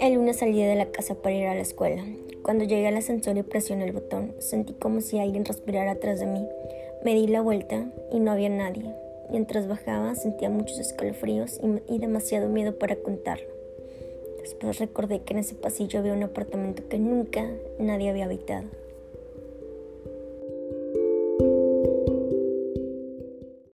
El lunes salí de la casa para ir a la escuela. Cuando llegué al ascensor y presioné el botón, sentí como si alguien respirara atrás de mí. Me di la vuelta y no había nadie. Mientras bajaba sentía muchos escalofríos y, demasiado miedo para contarlo. Después recordé que en ese pasillo había un apartamento que nunca nadie había habitado.